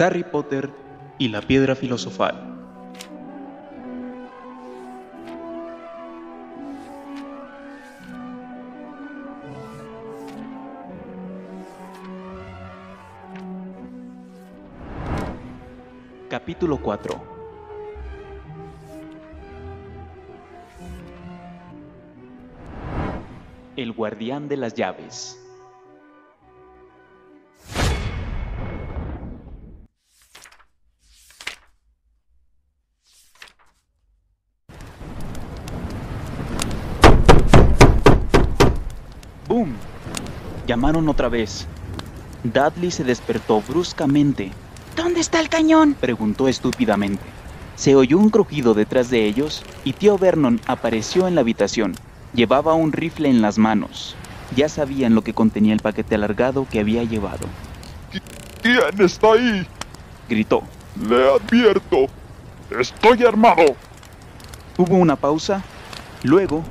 Harry Potter y la piedra filosofal. Capítulo 4 El guardián de las llaves Llamaron otra vez. Dudley se despertó bruscamente. ¿Dónde está el cañón? preguntó estúpidamente. Se oyó un crujido detrás de ellos y tío Vernon apareció en la habitación. Llevaba un rifle en las manos. Ya sabían lo que contenía el paquete alargado que había llevado. ¿Quién está ahí? Gritó. Le advierto. Estoy armado. Hubo una pausa. Luego...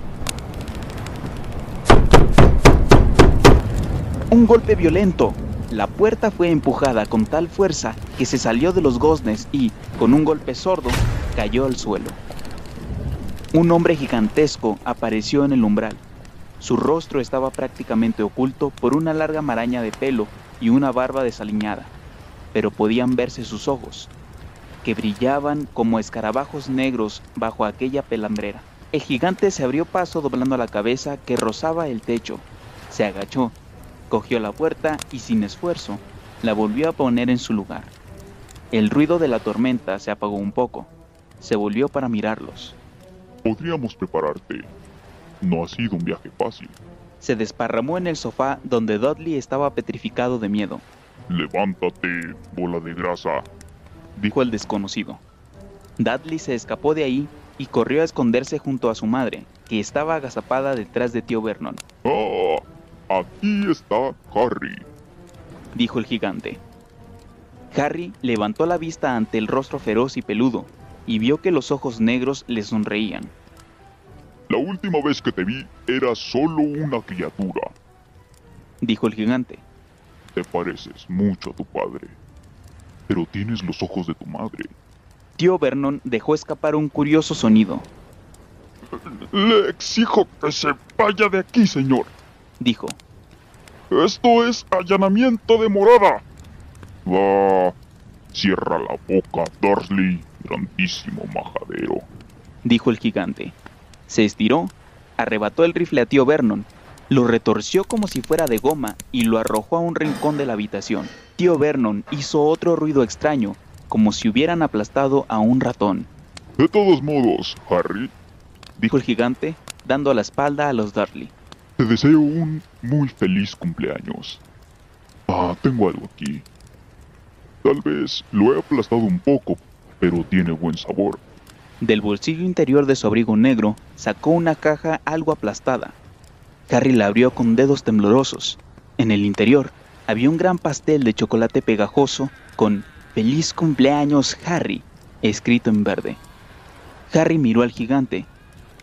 Un golpe violento. La puerta fue empujada con tal fuerza que se salió de los goznes y, con un golpe sordo, cayó al suelo. Un hombre gigantesco apareció en el umbral. Su rostro estaba prácticamente oculto por una larga maraña de pelo y una barba desaliñada, pero podían verse sus ojos, que brillaban como escarabajos negros bajo aquella pelambrera. El gigante se abrió paso doblando la cabeza que rozaba el techo. Se agachó, cogió la puerta y sin esfuerzo la volvió a poner en su lugar. El ruido de la tormenta se apagó un poco. Se volvió para mirarlos. Podríamos prepararte. No ha sido un viaje fácil. Se desparramó en el sofá donde Dudley estaba petrificado de miedo. Levántate, bola de grasa, dijo el desconocido. Dudley se escapó de ahí y corrió a esconderse junto a su madre, que estaba agazapada detrás de tío Vernon. ¡Ah! Aquí está Harry, dijo el gigante. Harry levantó la vista ante el rostro feroz y peludo y vio que los ojos negros le sonreían. La última vez que te vi era solo una criatura, dijo el gigante. Te pareces mucho a tu padre, pero tienes los ojos de tu madre. Tío Vernon dejó escapar un curioso sonido. Le exijo que se vaya de aquí, señor, dijo. Esto es allanamiento de morada. Va, cierra la boca, Dursley, grandísimo majadero, dijo el gigante. Se estiró, arrebató el rifle a tío Vernon, lo retorció como si fuera de goma y lo arrojó a un rincón de la habitación. Tío Vernon hizo otro ruido extraño, como si hubieran aplastado a un ratón. De todos modos, Harry, dijo el gigante, dando la espalda a los Dudley. Te deseo un muy feliz cumpleaños. Ah, tengo algo aquí. Tal vez lo he aplastado un poco, pero tiene buen sabor. Del bolsillo interior de su abrigo negro sacó una caja algo aplastada. Harry la abrió con dedos temblorosos. En el interior había un gran pastel de chocolate pegajoso con Feliz cumpleaños, Harry, escrito en verde. Harry miró al gigante.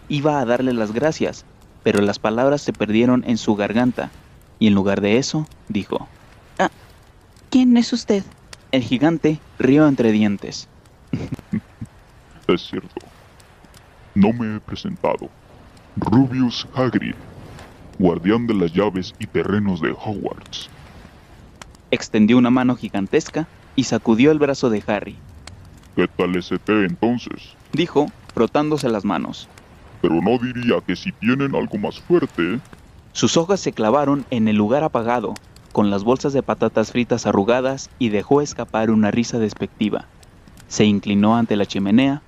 Iba a darle las gracias, pero las palabras se perdieron en su garganta, y en lugar de eso, dijo, ah, ¿Quién es usted? El gigante rió entre dientes. es cierto. No me he presentado. Rubius Hagrid, guardián de las llaves y terrenos de Hogwarts. Extendió una mano gigantesca y sacudió el brazo de Harry. ¿Qué tal ese té entonces? Dijo, frotándose las manos pero no diría que si tienen algo más fuerte. Sus hojas se clavaron en el lugar apagado, con las bolsas de patatas fritas arrugadas y dejó escapar una risa despectiva. Se inclinó ante la chimenea.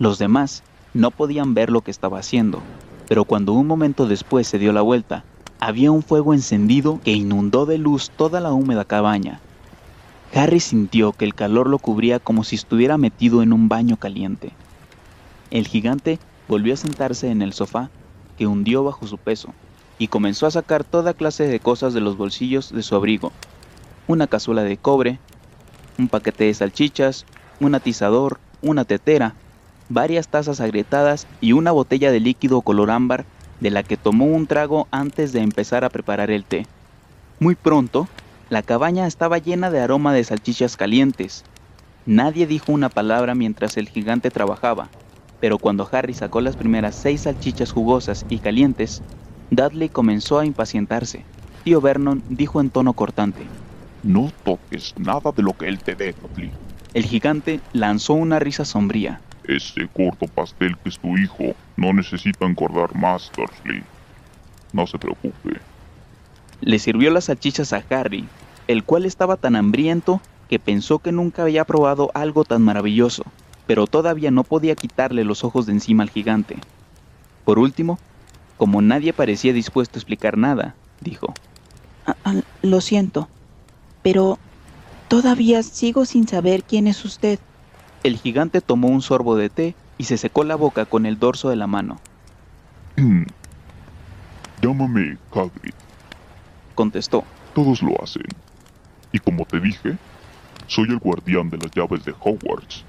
Los demás no podían ver lo que estaba haciendo, pero cuando un momento después se dio la vuelta, había un fuego encendido que inundó de luz toda la húmeda cabaña. Harry sintió que el calor lo cubría como si estuviera metido en un baño caliente. El gigante volvió a sentarse en el sofá, que hundió bajo su peso, y comenzó a sacar toda clase de cosas de los bolsillos de su abrigo. Una cazuela de cobre, un paquete de salchichas, un atizador, una tetera, varias tazas agrietadas y una botella de líquido color ámbar de la que tomó un trago antes de empezar a preparar el té. Muy pronto, La cabaña estaba llena de aroma de salchichas calientes. Nadie dijo una palabra mientras el gigante trabajaba, pero cuando Harry sacó las primeras seis salchichas jugosas y calientes, Dudley comenzó a impacientarse. Tío Vernon dijo en tono cortante. No toques nada de lo que él te dé, Dudley. El gigante lanzó una risa sombría. Ese corto pastel que es tu hijo no necesita engordar más, Dursley. No se preocupe. Le sirvió las salchichas a Harry, el cual estaba tan hambriento que pensó que nunca había probado algo tan maravilloso, pero todavía no podía quitarle los ojos de encima al gigante. Por último, como nadie parecía dispuesto a explicar nada, dijo, Ah, ah, lo siento, pero todavía sigo sin saber quién es usted. El gigante tomó un sorbo de té y se secó la boca con el dorso de la mano. Llámame Hagrid. Contestó. Todos lo hacen. Y como te dije, soy el guardián de las llaves de Hogwarts.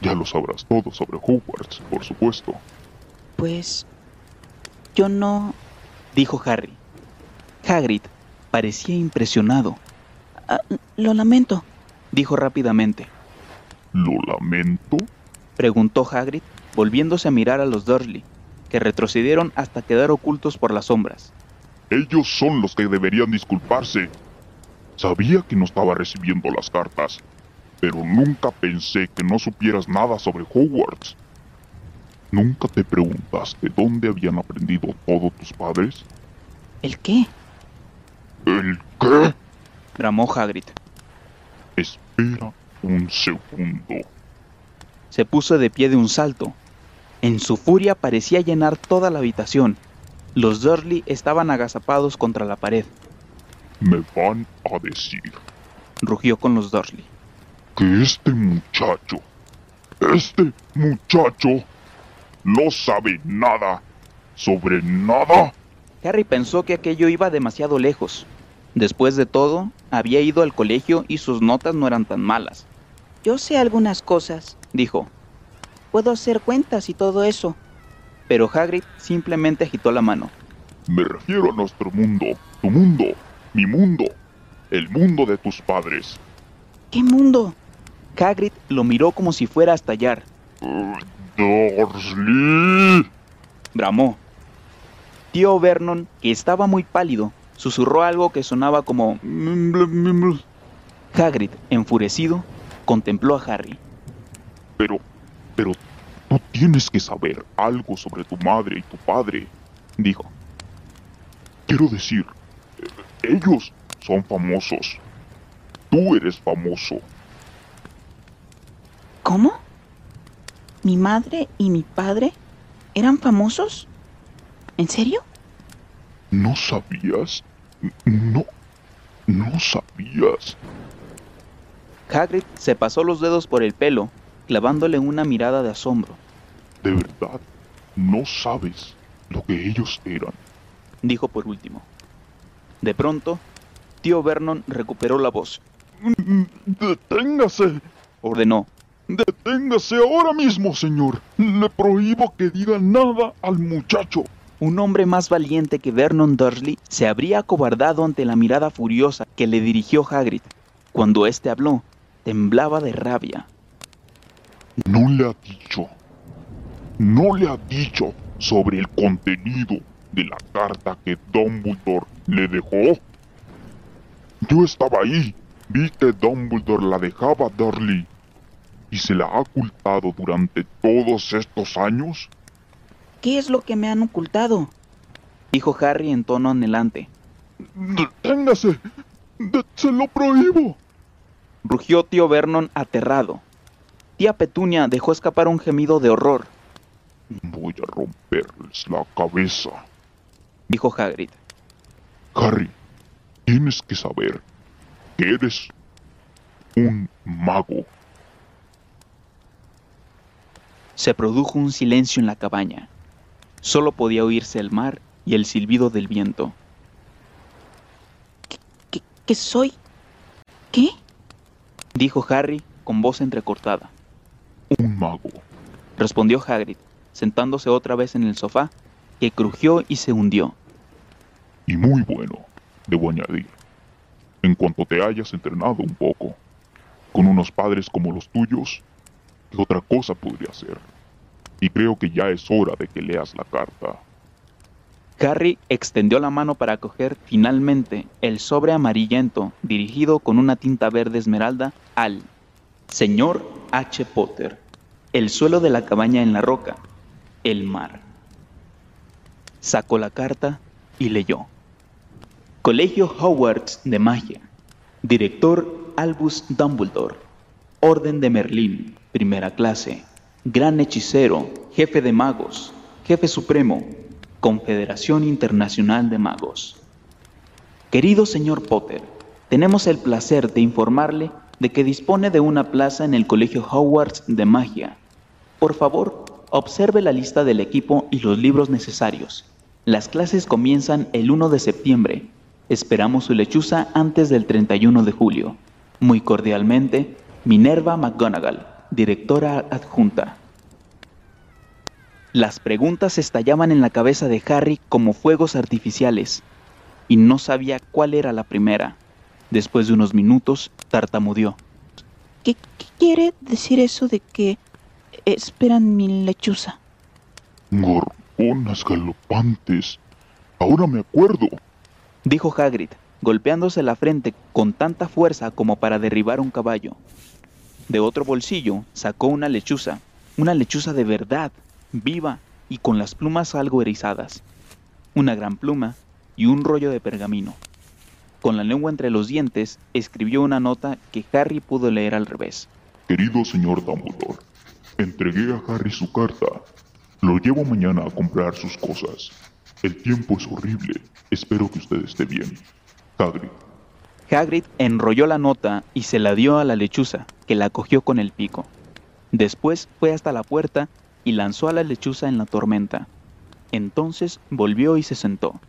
Ya lo sabrás todo sobre Hogwarts, por supuesto. Pues yo no... Dijo Harry. Hagrid parecía impresionado. Ah, lo lamento. Dijo rápidamente. ¿Lo lamento? Preguntó Hagrid, volviéndose a mirar a los Dursley, que retrocedieron hasta quedar ocultos por las sombras. Ellos son los que deberían disculparse. Sabía que no estaba recibiendo las cartas, pero nunca pensé que no supieras nada sobre Hogwarts. ¿Nunca te preguntaste dónde habían aprendido todos tus padres? ¿El qué? ¿El qué? Bramó Hagrid. Espera un segundo. Se puso de pie de un salto. En su furia parecía llenar toda la habitación. Los Dursley estaban agazapados contra la pared. Me van a decir Rugió con los Dursley. Que este muchacho, este muchacho, no sabe nada sobre nada. Harry pensó que aquello iba demasiado lejos. Después de todo, había ido al colegio y sus notas no eran tan malas, Yo sé algunas cosas. dijo. Puedo hacer cuentas y todo eso. Pero Hagrid simplemente agitó la mano. Me refiero a nuestro mundo, tu mundo, mi mundo, el mundo de tus padres. ¿Qué mundo? Hagrid lo miró como si fuera a estallar. Dursley. Bramó. Tío Vernon, que estaba muy pálido, susurró algo que sonaba como... Hagrid, enfurecido, contempló a Harry. Pero, pero, tú tienes que saber algo sobre tu madre y tu padre. Dijo. Quiero decir, ellos son famosos. Tú eres famoso. ¿Cómo? ¿Mi madre y mi padre eran famosos? ¿En serio? ¿No sabías? No, no sabías. Hagrid se pasó los dedos por el pelo, clavándole una mirada de asombro. De verdad, no sabes lo que ellos eran. Dijo por último. De pronto, tío Vernon recuperó la voz. Deténgase. Ordenó. Deténgase ahora mismo, señor. Le prohíbo que diga nada al muchacho. Un hombre más valiente que Vernon Dursley se habría acobardado ante la mirada furiosa que le dirigió Hagrid. Cuando éste habló, temblaba de rabia. No le ha dicho. No le ha dicho sobre el contenido de la carta que Dumbledore le dejó. Yo estaba ahí. Vi que Dumbledore la dejaba a Dursley. ¿Y se la ha ocultado durante todos estos años? ¿Qué es lo que me han ocultado? Dijo Harry en tono anhelante. ¡Deténgase! De- ¡Se lo prohíbo! Rugió tío Vernon aterrado. Tía Petunia dejó escapar un gemido de horror, Voy a romperles la cabeza. dijo Hagrid. Harry, tienes que saber que eres un mago. Se produjo un silencio en la cabaña. Solo podía oírse el mar y el silbido del viento. ¿Qué, qué soy? ¿Qué? Dijo Harry con voz entrecortada. Un mago. Respondió Hagrid, sentándose otra vez en el sofá, que crujió y se hundió. Y muy bueno, debo añadir. en cuanto te hayas entrenado un poco. Con unos padres como los tuyos, ¿qué otra cosa podría ser? Y creo que ya es hora de que leas la carta. Harry extendió la mano para coger finalmente el sobre amarillento dirigido con una tinta verde esmeralda al Señor H. Potter, el suelo de la cabaña en la roca, el mar. Sacó la carta y leyó. Colegio Hogwarts de Magia. Director Albus Dumbledore. Orden de Merlín, primera clase. Gran hechicero, jefe de magos, jefe supremo, Confederación Internacional de Magos. Querido señor Potter, tenemos el placer de informarle de que dispone de una plaza en el Colegio Hogwarts de Magia. Por favor, observe la lista del equipo y los libros necesarios. Las clases comienzan el 1 de septiembre. Esperamos su lechuza antes del 31 de julio. Muy cordialmente, Minerva McGonagall, directora adjunta. Las preguntas estallaban en la cabeza de Harry como fuegos artificiales, y no sabía cuál era la primera. Después de unos minutos, tartamudeó. ¿Qué, qué quiere decir eso de que esperan mi lechuza? Gorgonas galopantes. Ahora me acuerdo. Dijo Hagrid, golpeándose la frente con tanta fuerza como para derribar un caballo. De otro bolsillo sacó una lechuza, una lechuza de verdad, viva y con las plumas algo erizadas, una gran pluma y un rollo de pergamino. Con la lengua entre los dientes, escribió una nota que Harry pudo leer al revés. Querido señor Dumbledore, entregué a Harry su carta. Lo llevo mañana a comprar sus cosas. El tiempo es horrible. Espero que usted esté bien. Hagrid enrolló la nota y se la dio a la lechuza, que la cogió con el pico. Después fue hasta la puerta y lanzó a la lechuza en la tormenta. Entonces volvió y se sentó,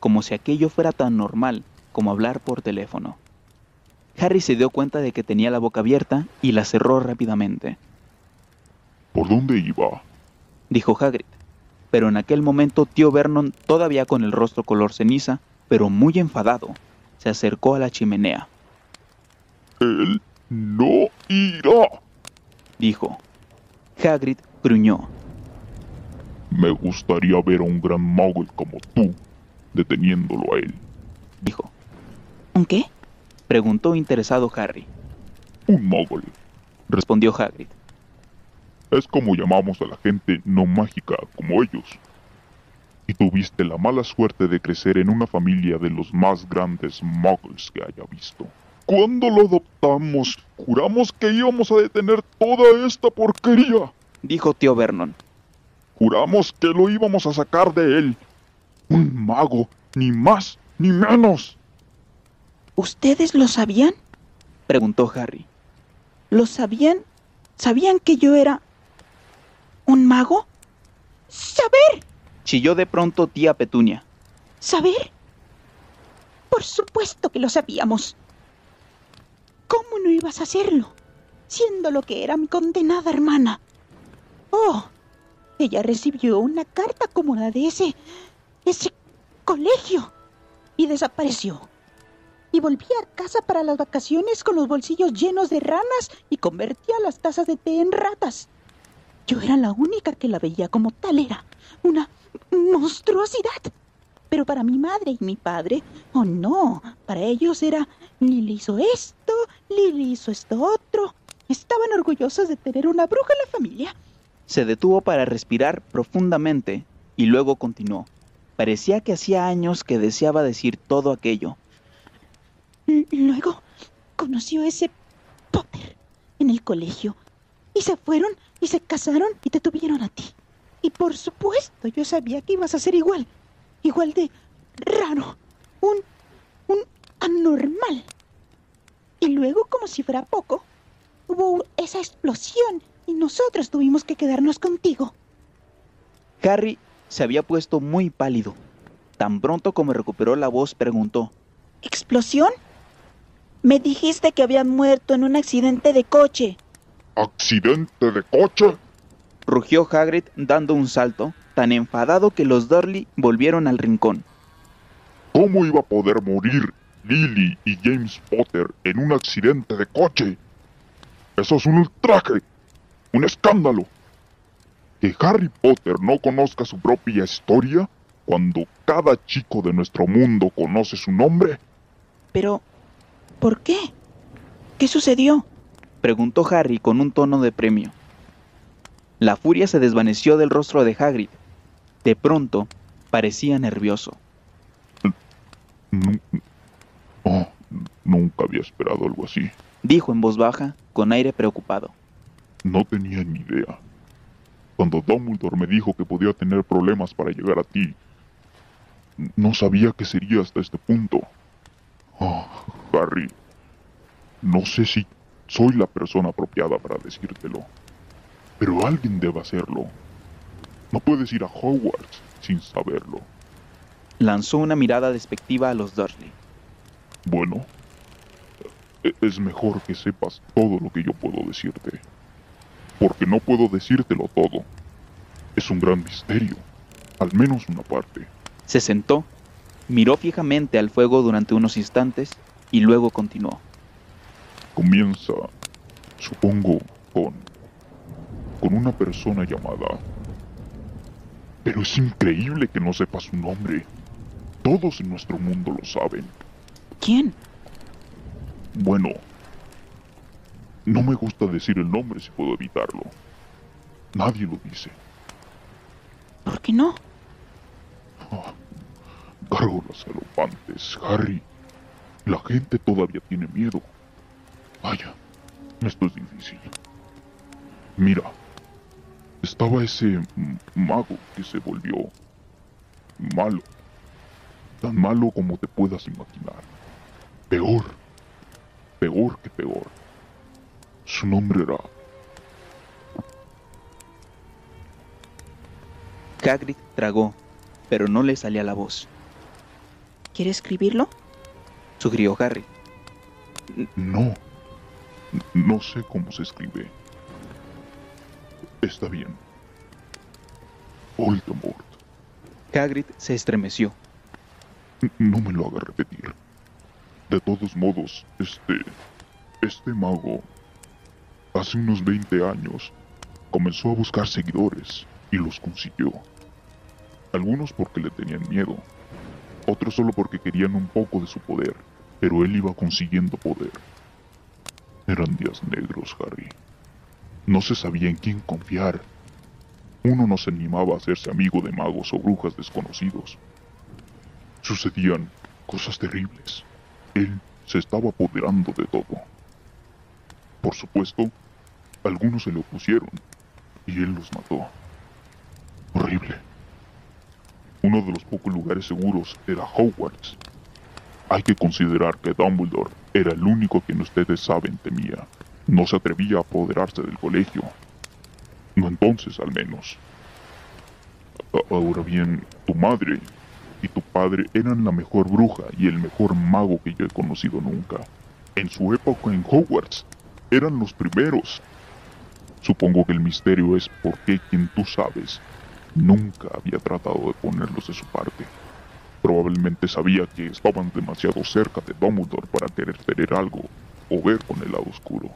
como si aquello fuera tan normal como hablar por teléfono. Harry se dio cuenta de que tenía la boca abierta y la cerró rápidamente. ¿Por dónde iba? Dijo Hagrid. Pero en aquel momento tío Vernon, todavía con el rostro color ceniza, pero muy enfadado, se acercó a la chimenea. Él no irá, dijo. Hagrid gruñó. Me gustaría ver a un gran mogul como tú deteniéndolo a él, dijo. ¿Un qué? Preguntó interesado Harry. Un mogul, respondió Hagrid. Es como llamamos a la gente no mágica como ellos. Y tuviste la mala suerte de crecer en una familia de los más grandes muggles que haya visto. Cuando lo adoptamos, juramos que íbamos a detener toda esta porquería, dijo tío Vernon. Juramos que lo íbamos a sacar de él. Un mago, ni más ni menos. ¿Ustedes lo sabían? preguntó Harry. ¿Lo sabían? ¿Sabían que yo era un mago? ¡Saber! Chilló de pronto tía Petunia. ¿Saber? Por supuesto que lo sabíamos. ¿Cómo no ibas a hacerlo? Siendo lo que era mi condenada hermana. Oh, ella recibió una carta como la de ese... ese colegio. Y desapareció. Y volví a casa para las vacaciones con los bolsillos llenos de ranas y convertía las tazas de té en ratas. Yo era la única que la veía como tal era. Una monstruosidad. Pero para mi madre y mi padre, oh no, para ellos era Lily hizo esto, Lily hizo esto otro. Estaban orgullosos de tener una bruja en la familia. Se detuvo para respirar profundamente y luego continuó. Parecía que hacía años que deseaba decir todo aquello. Luego conoció a ese Potter en el colegio y se fueron y se casaron y te tuvieron a ti. Y por supuesto, yo sabía que ibas a ser igual, igual de raro, un, un anormal. Y luego, como si fuera poco, hubo esa explosión y nosotros tuvimos que quedarnos contigo. Harry se había puesto muy pálido. Tan pronto como recuperó la voz, preguntó. ¿Explosión? Me dijiste que habían muerto en un accidente de coche. ¿Accidente de coche? Rugió Hagrid dando un salto, tan enfadado que los Durley volvieron al rincón. ¿Cómo iba a poder morir Lily y James Potter en un accidente de coche. Eso es un ultraje, un escándalo. Que Harry Potter no conozca su propia historia cuando cada chico de nuestro mundo conoce su nombre. Pero, ¿por qué? ¿Qué sucedió? Preguntó Harry con un tono de premio. La furia se desvaneció del rostro de Hagrid. De pronto, parecía nervioso. Oh, nunca había esperado algo así. Dijo en voz baja, con aire preocupado. No tenía ni idea. Cuando Dumbledore me dijo que podía tener problemas para llegar a ti, no sabía que sería hasta este punto. Oh, Harry, no sé si soy la persona apropiada para decírtelo, pero alguien debe hacerlo. No puedes ir a Hogwarts sin saberlo. Lanzó una mirada despectiva a los Dursley. Bueno, e-, es mejor que sepas todo lo que yo puedo decirte. Porque no puedo decírtelo todo. Es un gran misterio, al menos una parte. Se sentó, miró fijamente al fuego durante unos instantes y luego continuó. Comienza, supongo, con... con una persona llamada... Pero es increíble que no sepa su nombre. Todos en nuestro mundo lo saben. ¿Quién? Bueno, no me gusta decir el nombre si puedo evitarlo. Nadie lo dice. ¿Por qué no? Oh, gárgolas galopantes, Harry. La gente todavía tiene miedo. Vaya, esto es difícil. Mira, estaba ese mago que se volvió malo. Tan malo como te puedas imaginar. Peor. Peor que peor. Su nombre era... Hagrid tragó, pero no le salía la voz. ¿Quiere escribirlo? Sugirió Harry. No. No sé cómo se escribe. Está bien. Voldemort. Hagrid se estremeció. No me lo haga repetir. De todos modos, este... Este mago... Hace unos 20 años comenzó a buscar seguidores y los consiguió. Algunos porque le tenían miedo, otros solo porque querían un poco de su poder, pero él iba consiguiendo poder. Eran días negros, Harry. No se sabía en quién confiar. Uno no se animaba a hacerse amigo de magos o brujas desconocidos. Sucedían cosas terribles. Él se estaba apoderando de todo. Por supuesto, algunos se le opusieron y él los mató. Horrible. Uno de los pocos lugares seguros era Hogwarts. Hay que considerar que Dumbledore era el único quien ustedes saben temía. No se atrevía a apoderarse del colegio. No entonces, al menos. Ahora bien, tu madre y tu padre eran la mejor bruja y el mejor mago que yo he conocido nunca. En su época en Hogwarts, eran los primeros. Supongo que el misterio es por qué quien tú sabes nunca había tratado de ponerlos de su parte. Probablemente sabía que estaban demasiado cerca de Dumbledore para querer tener algo o ver con el lado oscuro.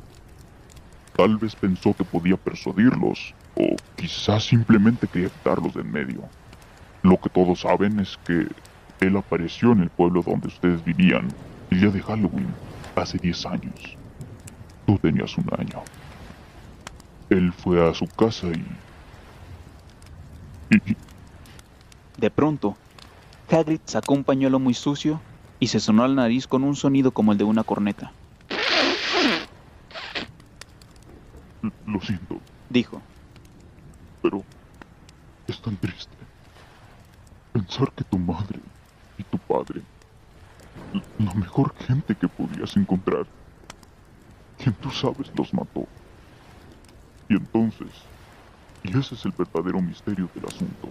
Tal vez pensó que podía persuadirlos, o quizás simplemente quería quitarlos de en medio. Lo que todos saben es que él apareció en el pueblo donde ustedes vivían el día de Halloween, hace 10 años. Tú tenías un año. Él fue a su casa y... y... De pronto, Hagrid sacó un pañuelo muy sucio y se sonó al nariz con un sonido como el de una corneta. Lo siento, Dijo. pero es tan triste. Pensar que tu madre y tu padre, la mejor gente que podías encontrar, quien tú sabes los mató. Y entonces, y ese es el verdadero misterio del asunto,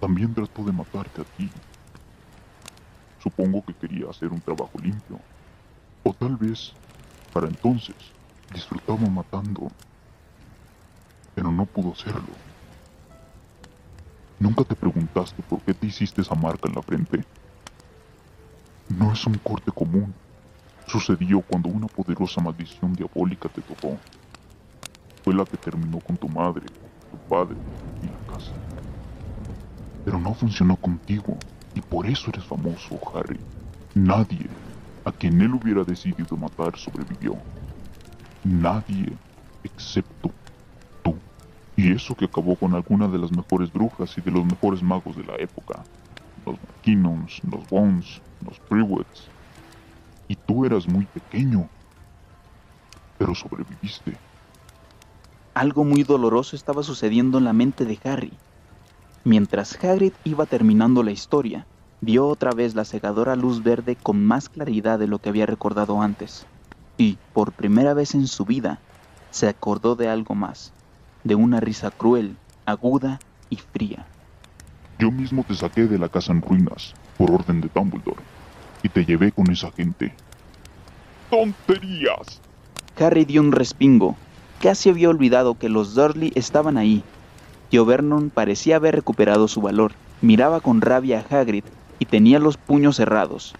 también trató de matarte a ti. Supongo que quería hacer un trabajo limpio. O tal vez, para entonces, disfrutaba matando. Pero no pudo hacerlo. ¿Nunca te preguntaste por qué te hiciste esa marca en la frente? No es un corte común. Sucedió cuando una poderosa maldición diabólica te tocó. Fue la que terminó con tu madre, tu padre y la casa. Pero no funcionó contigo y por eso eres famoso, Harry. Nadie a quien él hubiera decidido matar sobrevivió. Nadie excepto tú. Y eso que acabó con alguna de las mejores brujas y de los mejores magos de la época. Los McKinnons, los Bones, los Prewets. Y tú eras muy pequeño. Pero sobreviviste. Algo muy doloroso estaba sucediendo en la mente de Harry. Mientras Hagrid iba terminando la historia, vio otra vez la cegadora luz verde con más claridad de lo que había recordado antes. Y, por primera vez en su vida, se acordó de algo más, de una risa cruel, aguda y fría. Yo mismo te saqué de la casa en ruinas, por orden de Dumbledore, y te llevé con esa gente. ¡Tonterías! Harry dio un respingo. Casi había olvidado que los Dursley estaban ahí. Tío Vernon parecía haber recuperado su valor. Miraba con rabia a Hagrid y tenía los puños cerrados.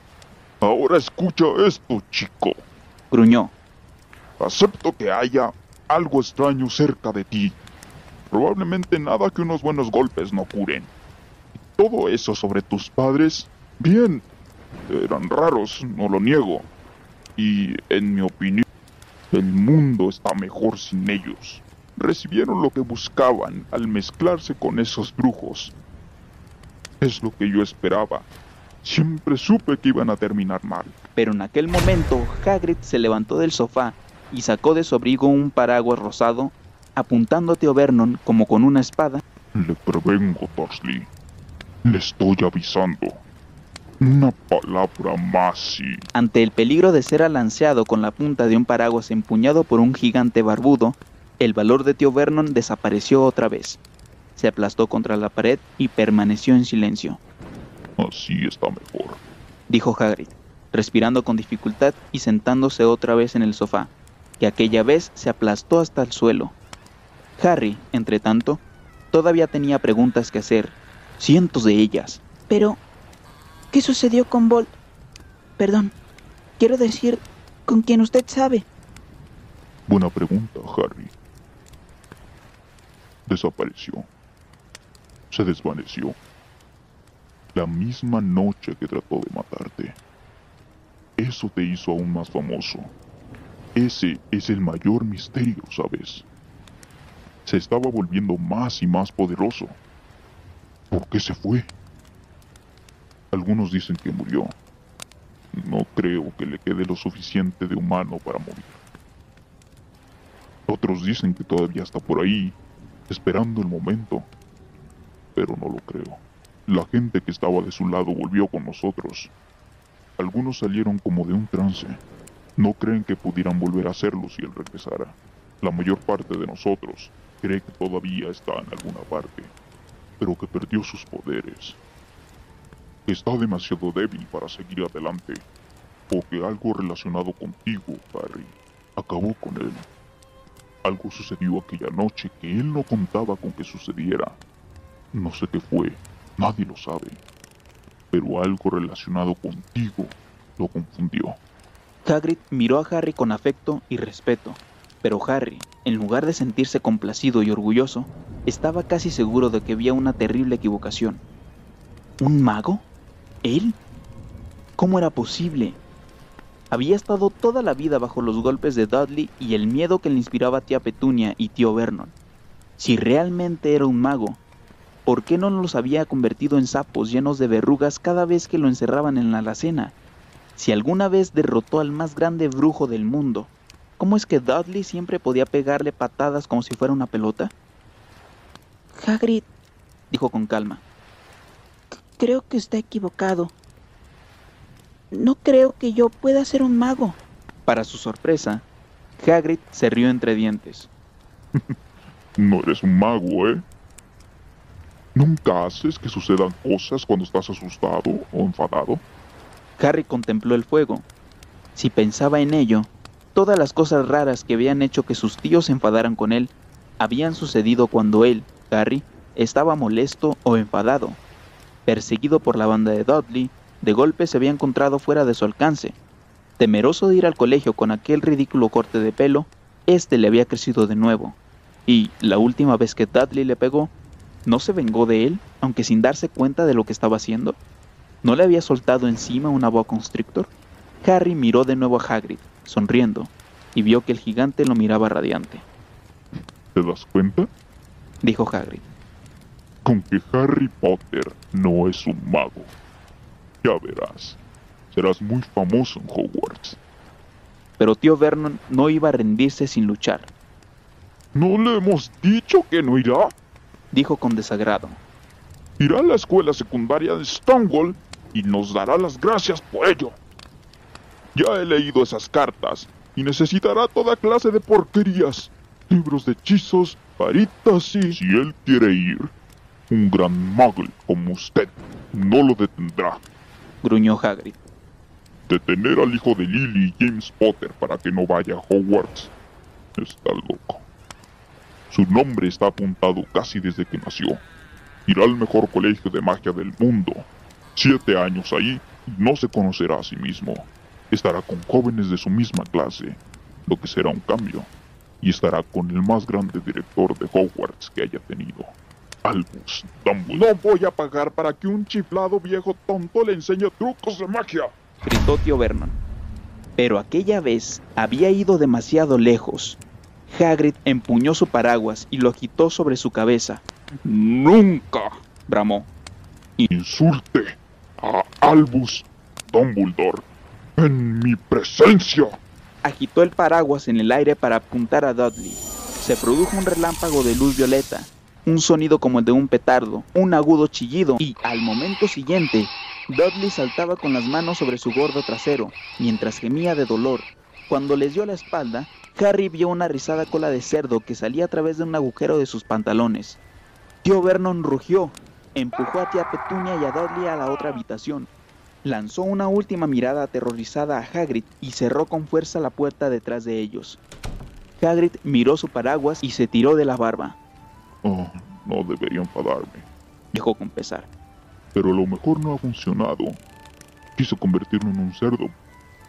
Ahora escucha esto, chico. Gruñó. Acepto que haya algo extraño cerca de ti. Probablemente nada que unos buenos golpes no curen. Todo eso sobre tus padres, bien, eran raros, no lo niego. Y en mi opinión, el mundo está mejor sin ellos. Recibieron lo que buscaban al mezclarse con esos brujos. Es lo que yo esperaba. Siempre supe que iban a terminar mal. Pero en aquel momento, Hagrid se levantó del sofá y sacó de su abrigo un paraguas rosado, apuntando a Tío Vernon como con una espada. Le prevengo, Dursley. Le estoy avisando. Una palabra más y... Ante el peligro de ser alanceado con la punta de un paraguas empuñado por un gigante barbudo, el valor de Tío Vernon desapareció otra vez. Se aplastó contra la pared y permaneció en silencio. Así está mejor, dijo Hagrid, respirando con dificultad y sentándose otra vez en el sofá, que aquella vez se aplastó hasta el suelo. Harry, entre tanto, todavía tenía preguntas que hacer, cientos de ellas. Pero, ¿qué sucedió con Bolt? Perdón, quiero decir, con quien usted sabe. Buena pregunta, Harry. Desapareció. Se desvaneció. La misma noche que trató de matarte. Eso te hizo aún más famoso. Ese es el mayor misterio, ¿sabes? Se estaba volviendo más y más poderoso. ¿Por qué se fue? Algunos dicen que murió. No creo que le quede lo suficiente de humano para morir. Otros dicen que todavía está por ahí, esperando el momento. Pero no lo creo. La gente que estaba de su lado volvió con nosotros. Algunos salieron como de un trance. No creen que pudieran volver a hacerlo si él regresara. La mayor parte de nosotros cree que todavía está en alguna parte, pero que perdió sus poderes. Está demasiado débil para seguir adelante, o que algo relacionado contigo, Harry, acabó con él. Algo sucedió aquella noche que él no contaba con que sucediera. No sé qué fue, nadie lo sabe, pero algo relacionado contigo lo confundió. Hagrid miró a Harry con afecto y respeto, pero Harry, en lugar de sentirse complacido y orgulloso, estaba casi seguro de que había una terrible equivocación. ¿Un mago? ¿Él? ¿Cómo era posible? Había estado toda la vida bajo los golpes de Dudley y el miedo que le inspiraba tía Petunia y tío Vernon. Si realmente era un mago, ¿por qué no los había convertido en sapos llenos de verrugas cada vez que lo encerraban en la alacena? Si alguna vez derrotó al más grande brujo del mundo, ¿cómo es que Dudley siempre podía pegarle patadas como si fuera una pelota? Hagrid, dijo con calma. Creo que está equivocado. No creo que yo pueda ser un mago. Para su sorpresa, Hagrid se rió entre dientes. no eres un mago, ¿eh? ¿Nunca haces que sucedan cosas cuando estás asustado o enfadado? Harry contempló el fuego. Si pensaba en ello, todas las cosas raras que habían hecho que sus tíos se enfadaran con él habían sucedido cuando él, Harry, estaba molesto o enfadado, perseguido por la banda de Dudley de golpe se había encontrado fuera de su alcance. Temeroso de ir al colegio con aquel ridículo corte de pelo, este le había crecido de nuevo. Y la última vez que Dudley le pegó, ¿no se vengó de él, aunque sin darse cuenta de lo que estaba haciendo? ¿No le había soltado encima una boa constrictor? Harry miró de nuevo a Hagrid, sonriendo, y vio que el gigante lo miraba radiante. ¿Te das cuenta? Dijo Hagrid. Con que Harry Potter no es un mago. Ya verás, serás muy famoso en Hogwarts. Pero tío Vernon no iba a rendirse sin luchar. ¿No le hemos dicho que no irá? Dijo con desagrado. Irá a la escuela secundaria de Stonewall y nos dará las gracias por ello. Ya he leído esas cartas y necesitará toda clase de porquerías. Libros de hechizos, varitas y... Si él quiere ir, un gran muggle como usted no lo detendrá. Gruñó Hagrid. Detener al hijo de Lily y James Potter para que no vaya a Hogwarts. Está loco. Su nombre está apuntado casi desde que nació. Irá al mejor colegio de magia del mundo. Siete años ahí y no se conocerá a sí mismo. Estará con jóvenes de su misma clase, lo que será un cambio. Y estará con el más grande director de Hogwarts que haya tenido. Albus Dumbledore. No voy a pagar para que un chiflado viejo tonto le enseñe trucos de magia. Gritó tío Vernon. Pero aquella vez había ido demasiado lejos. Hagrid empuñó su paraguas y lo agitó sobre su cabeza. Nunca bramó. insulte a Albus Dumbledore en mi presencia. Agitó el paraguas en el aire para apuntar a Dudley. Se produjo un relámpago de luz violeta, un sonido como el de un petardo, un agudo chillido y, al momento siguiente, Dudley saltaba con las manos sobre su gordo trasero, mientras gemía de dolor. Cuando les dio la espalda, Harry vio una rizada cola de cerdo que salía a través de un agujero de sus pantalones. Tío Vernon rugió, empujó a tía Petunia y a Dudley a la otra habitación. Lanzó una última mirada aterrorizada a Hagrid y cerró con fuerza la puerta detrás de ellos. Hagrid miró su paraguas y se tiró de la barba. Oh, no debería enfadarme, dijo con pesar. pero a lo mejor no ha funcionado. Quise convertirlo en un cerdo,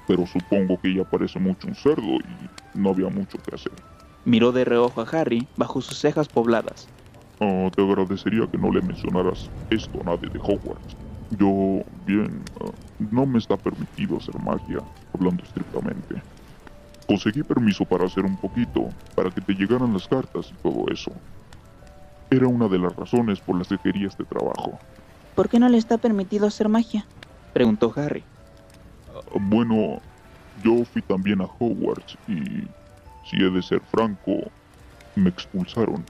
pero supongo que ya parece mucho un cerdo y no había mucho que hacer. Miró de reojo a Harry bajo sus cejas pobladas. Ah, te agradecería que no le mencionaras esto a nadie de Hogwarts. Yo, bien, ah, no me está permitido hacer magia, hablando estrictamente. Conseguí permiso para hacer un poquito, para que te llegaran las cartas y todo eso. Era una de las razones por las que quería este trabajo. ¿Por qué no le está permitido hacer magia? Preguntó Harry. Bueno, yo fui también a Hogwarts y, si he de ser franco, me expulsaron.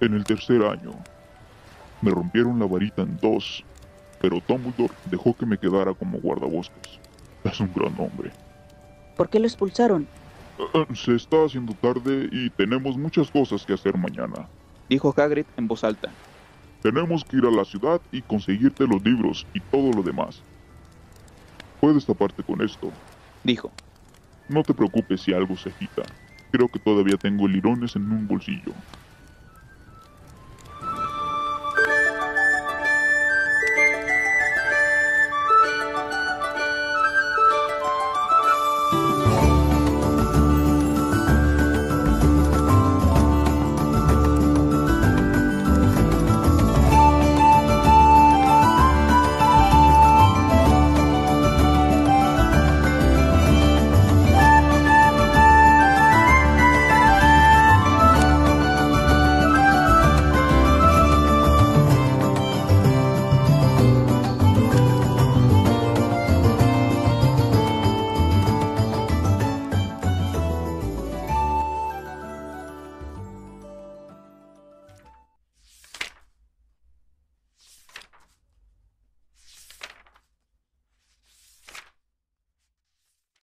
En el tercer año. Me rompieron la varita en dos, pero Dumbledore dejó que me quedara como guardabosques. Es un gran hombre. ¿Por qué lo expulsaron? Ah, Se está haciendo tarde y tenemos muchas cosas que hacer mañana. Dijo Hagrid en voz alta. Tenemos que ir a la ciudad y conseguirte los libros y todo lo demás. Puedes taparte con esto. Dijo. No te preocupes si algo se agita. Creo que todavía tengo lirones en un bolsillo.